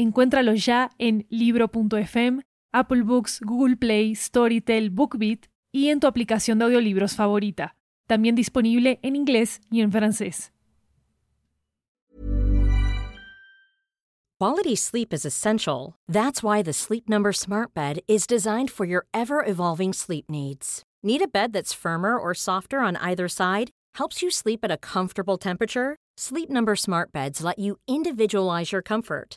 Encuéntralo ya en libro.fm, Apple Books, Google Play, Storytel, BookBeat y en tu aplicación de audiolibros favorita. También disponible en inglés y en francés. Quality sleep is essential. That's why the Sleep Number Smart Bed is designed for your ever evolving sleep needs. Need a bed that's firmer or softer on either side? Helps you sleep at a comfortable temperature? Sleep Number Smart Beds let you individualize your comfort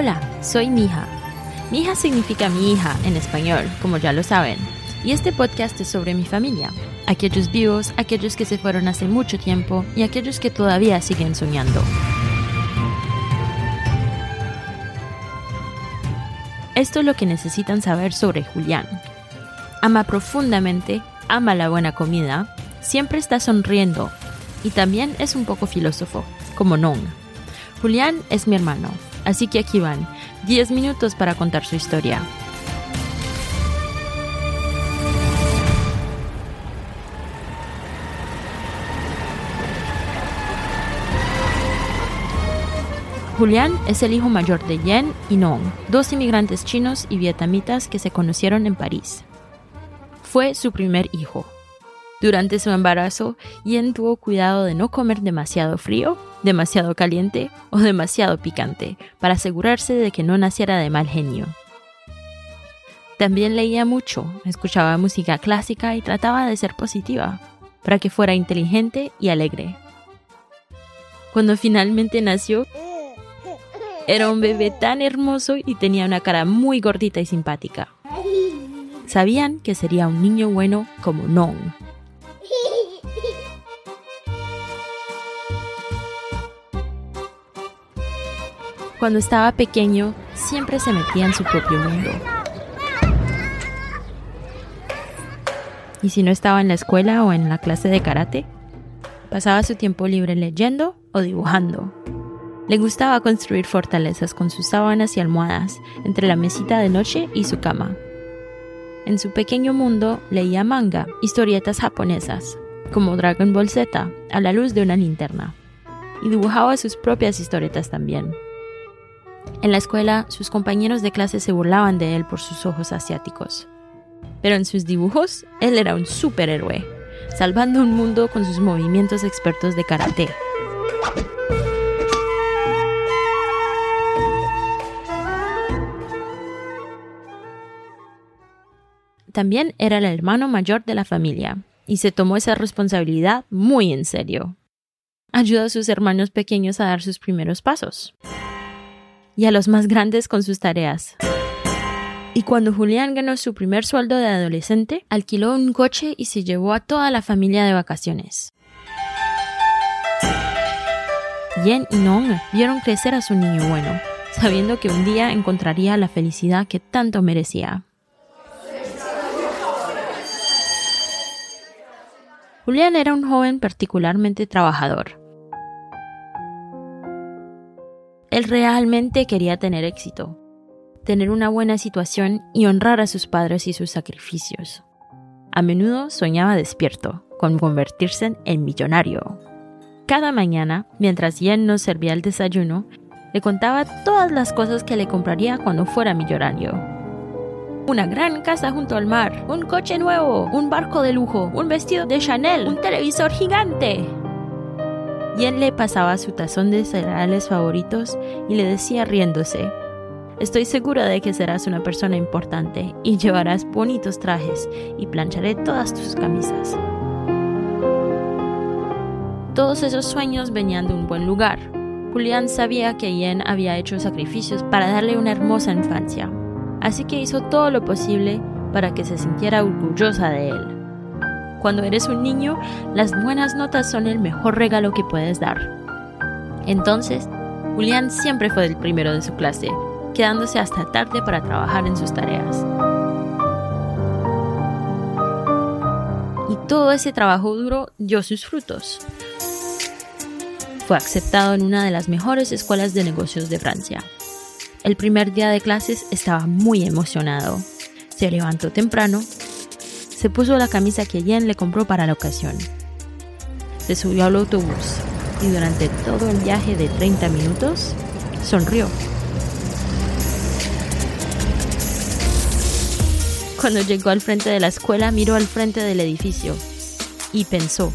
Hola, soy Mija. Mija significa mi hija en español, como ya lo saben. Y este podcast es sobre mi familia, aquellos vivos, aquellos que se fueron hace mucho tiempo y aquellos que todavía siguen soñando. Esto es lo que necesitan saber sobre Julián. Ama profundamente, ama la buena comida, siempre está sonriendo y también es un poco filósofo, como Non. Julián es mi hermano, así que aquí van 10 minutos para contar su historia. Julián es el hijo mayor de Yen y Nong, dos inmigrantes chinos y vietnamitas que se conocieron en París. Fue su primer hijo. Durante su embarazo, Yen tuvo cuidado de no comer demasiado frío, demasiado caliente o demasiado picante para asegurarse de que no naciera de mal genio. También leía mucho, escuchaba música clásica y trataba de ser positiva, para que fuera inteligente y alegre. Cuando finalmente nació, era un bebé tan hermoso y tenía una cara muy gordita y simpática. Sabían que sería un niño bueno como Nong. Cuando estaba pequeño, siempre se metía en su propio mundo. Y si no estaba en la escuela o en la clase de karate, pasaba su tiempo libre leyendo o dibujando. Le gustaba construir fortalezas con sus sábanas y almohadas entre la mesita de noche y su cama. En su pequeño mundo leía manga, historietas japonesas, como Dragon Ball Z, a la luz de una linterna, y dibujaba sus propias historietas también. En la escuela, sus compañeros de clase se burlaban de él por sus ojos asiáticos. Pero en sus dibujos, él era un superhéroe, salvando un mundo con sus movimientos expertos de karate. También era el hermano mayor de la familia y se tomó esa responsabilidad muy en serio. Ayudó a sus hermanos pequeños a dar sus primeros pasos y a los más grandes con sus tareas. Y cuando Julián ganó su primer sueldo de adolescente, alquiló un coche y se llevó a toda la familia de vacaciones. Yen y Nong vieron crecer a su niño bueno, sabiendo que un día encontraría la felicidad que tanto merecía. Julián era un joven particularmente trabajador. Él realmente quería tener éxito, tener una buena situación y honrar a sus padres y sus sacrificios. A menudo soñaba despierto con convertirse en millonario. Cada mañana, mientras Yen nos servía el desayuno, le contaba todas las cosas que le compraría cuando fuera millonario. Una gran casa junto al mar, un coche nuevo, un barco de lujo, un vestido de Chanel, un televisor gigante. Yen le pasaba su tazón de cereales favoritos y le decía riéndose, Estoy segura de que serás una persona importante y llevarás bonitos trajes y plancharé todas tus camisas. Todos esos sueños venían de un buen lugar. Julián sabía que Yen había hecho sacrificios para darle una hermosa infancia, así que hizo todo lo posible para que se sintiera orgullosa de él. Cuando eres un niño, las buenas notas son el mejor regalo que puedes dar. Entonces, Julián siempre fue el primero de su clase, quedándose hasta tarde para trabajar en sus tareas. Y todo ese trabajo duro dio sus frutos. Fue aceptado en una de las mejores escuelas de negocios de Francia. El primer día de clases estaba muy emocionado. Se levantó temprano, se puso la camisa que Jen le compró para la ocasión. Se subió al autobús y durante todo el viaje de 30 minutos sonrió Cuando llegó al frente de la escuela, miró al frente del edificio y pensó,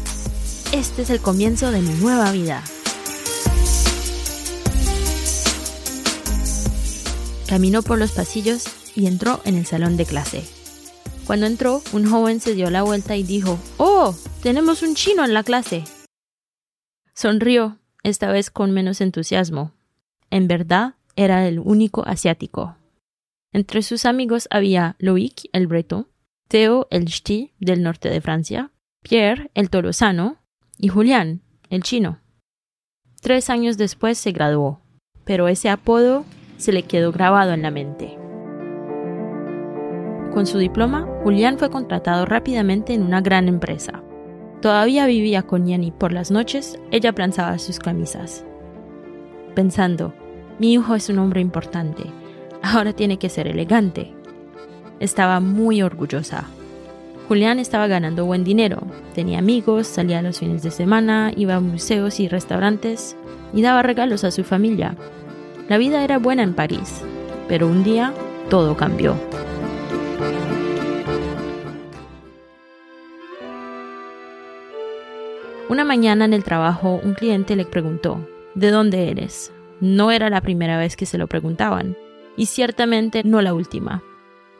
este es el comienzo de mi nueva vida. Caminó por los pasillos y entró en el salón de clase. Cuando entró, un joven se dio la vuelta y dijo, ¡Oh! Tenemos un chino en la clase. Sonrió, esta vez con menos entusiasmo. En verdad, era el único asiático. Entre sus amigos había Loïc el Breton, Theo el Ch'ti del norte de Francia, Pierre el Tolosano y Julián el chino. Tres años después se graduó, pero ese apodo se le quedó grabado en la mente. Con su diploma, Julián fue contratado rápidamente en una gran empresa. Todavía vivía con Jenny por las noches, ella planzaba sus camisas. Pensando, mi hijo es un hombre importante, ahora tiene que ser elegante. Estaba muy orgullosa. Julián estaba ganando buen dinero, tenía amigos, salía los fines de semana, iba a museos y restaurantes y daba regalos a su familia. La vida era buena en París, pero un día todo cambió. Una mañana en el trabajo un cliente le preguntó, ¿de dónde eres? No era la primera vez que se lo preguntaban y ciertamente no la última.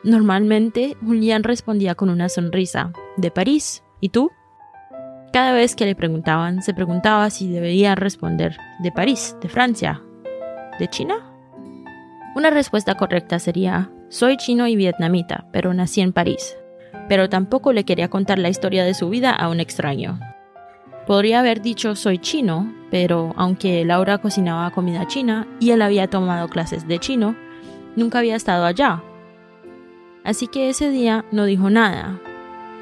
Normalmente, Julián respondía con una sonrisa, de París, ¿y tú? Cada vez que le preguntaban, se preguntaba si debería responder, de París, de Francia, de China. Una respuesta correcta sería, soy chino y vietnamita, pero nací en París. Pero tampoco le quería contar la historia de su vida a un extraño. Podría haber dicho soy chino, pero aunque Laura cocinaba comida china y él había tomado clases de chino, Nunca había estado allá. Así que ese día no dijo nada,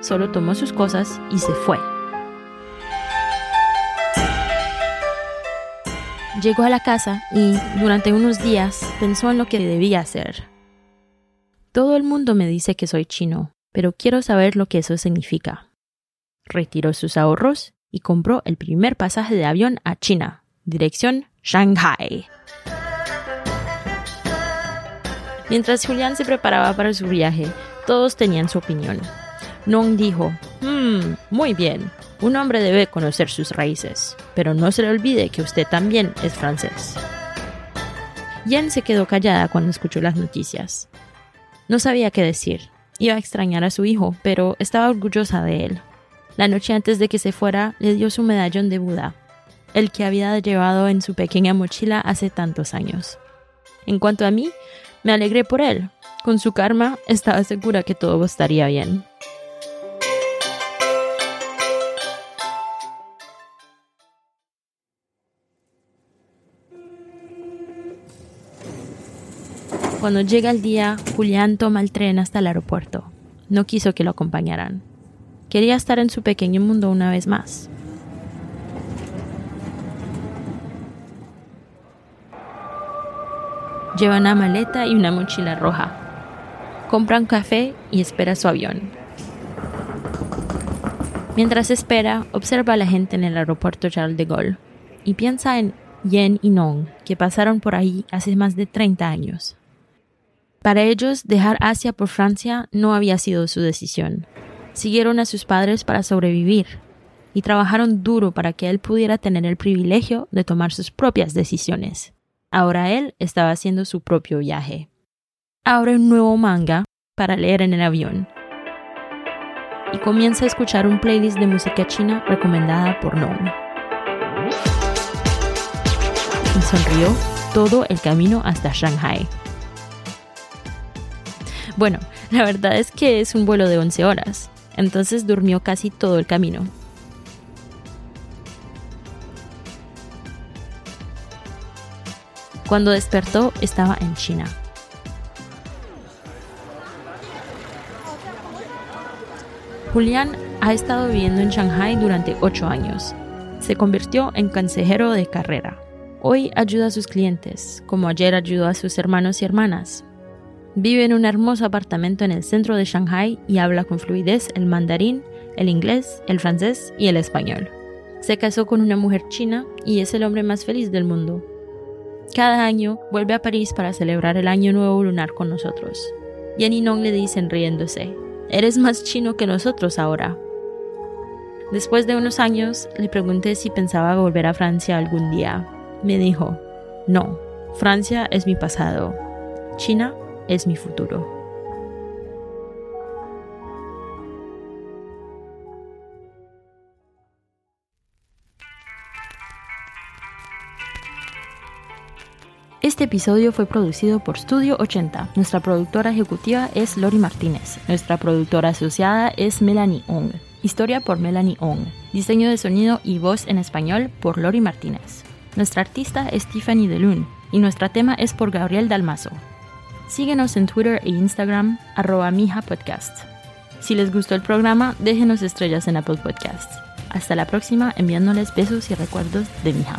solo tomó sus cosas y se fue. Llegó a la casa y durante unos días pensó en lo que debía hacer. Todo el mundo me dice que soy chino, pero quiero saber lo que eso significa. Retiró sus ahorros y compró el primer pasaje de avión a China, dirección Shanghai. Mientras Julián se preparaba para su viaje, todos tenían su opinión. Nong dijo, hmm, muy bien, un hombre debe conocer sus raíces, pero no se le olvide que usted también es francés. Yen se quedó callada cuando escuchó las noticias. No sabía qué decir. Iba a extrañar a su hijo, pero estaba orgullosa de él. La noche antes de que se fuera, le dio su medallón de Buda, el que había llevado en su pequeña mochila hace tantos años. En cuanto a mí, me alegré por él. Con su karma estaba segura que todo estaría bien. Cuando llega el día, Julián toma el tren hasta el aeropuerto. No quiso que lo acompañaran. Quería estar en su pequeño mundo una vez más. Lleva una maleta y una mochila roja. Compra un café y espera su avión. Mientras espera, observa a la gente en el aeropuerto Charles de Gaulle y piensa en Yen y Nong, que pasaron por ahí hace más de 30 años. Para ellos, dejar Asia por Francia no había sido su decisión. Siguieron a sus padres para sobrevivir. y trabajaron duro para que él pudiera tener el privilegio de tomar sus propias decisiones. Ahora él estaba haciendo su propio viaje. Abre un nuevo manga para leer en el avión y comienza a escuchar un playlist de música china recomendada por Noam. Y sonrió todo el camino hasta Shanghai. Bueno, la verdad es que es un vuelo de 11 horas, entonces durmió casi todo el camino. Cuando despertó estaba en China. Julián ha estado viviendo en Shanghai durante ocho años. Se convirtió en consejero de carrera. Hoy ayuda a sus clientes, como ayer ayudó a sus hermanos y hermanas. Vive en un hermoso apartamento en el centro de Shanghai y habla con fluidez el mandarín, el inglés, el francés y el español. Se casó con una mujer china y es el hombre más feliz del mundo. Cada año vuelve a París para celebrar el Año Nuevo Lunar con nosotros. Y a Ninon le dicen riéndose, Eres más chino que nosotros ahora. Después de unos años le pregunté si pensaba volver a Francia algún día. Me dijo, no, Francia es mi pasado, China es mi futuro. Este episodio fue producido por Studio 80. Nuestra productora ejecutiva es Lori Martínez. Nuestra productora asociada es Melanie Ong. Historia por Melanie Ong. Diseño de sonido y voz en español por Lori Martínez. Nuestra artista es Tiffany DeLune y nuestro tema es por Gabriel Dalmazo. Síguenos en Twitter e Instagram, arroba Mija Podcast. Si les gustó el programa, déjenos estrellas en Apple Podcasts. Hasta la próxima, enviándoles besos y recuerdos de Mija.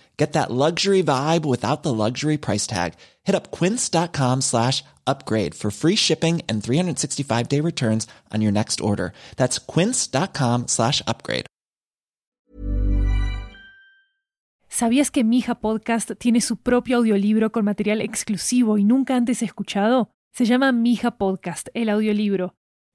Get that luxury vibe without the luxury price tag. Hit up quince.com slash upgrade for free shipping and 365 day returns on your next order. That's quince.com slash upgrade. ¿Sabías que Mija Podcast tiene su propio audiolibro con material exclusivo y nunca antes escuchado? Se llama Mija Podcast, el audiolibro.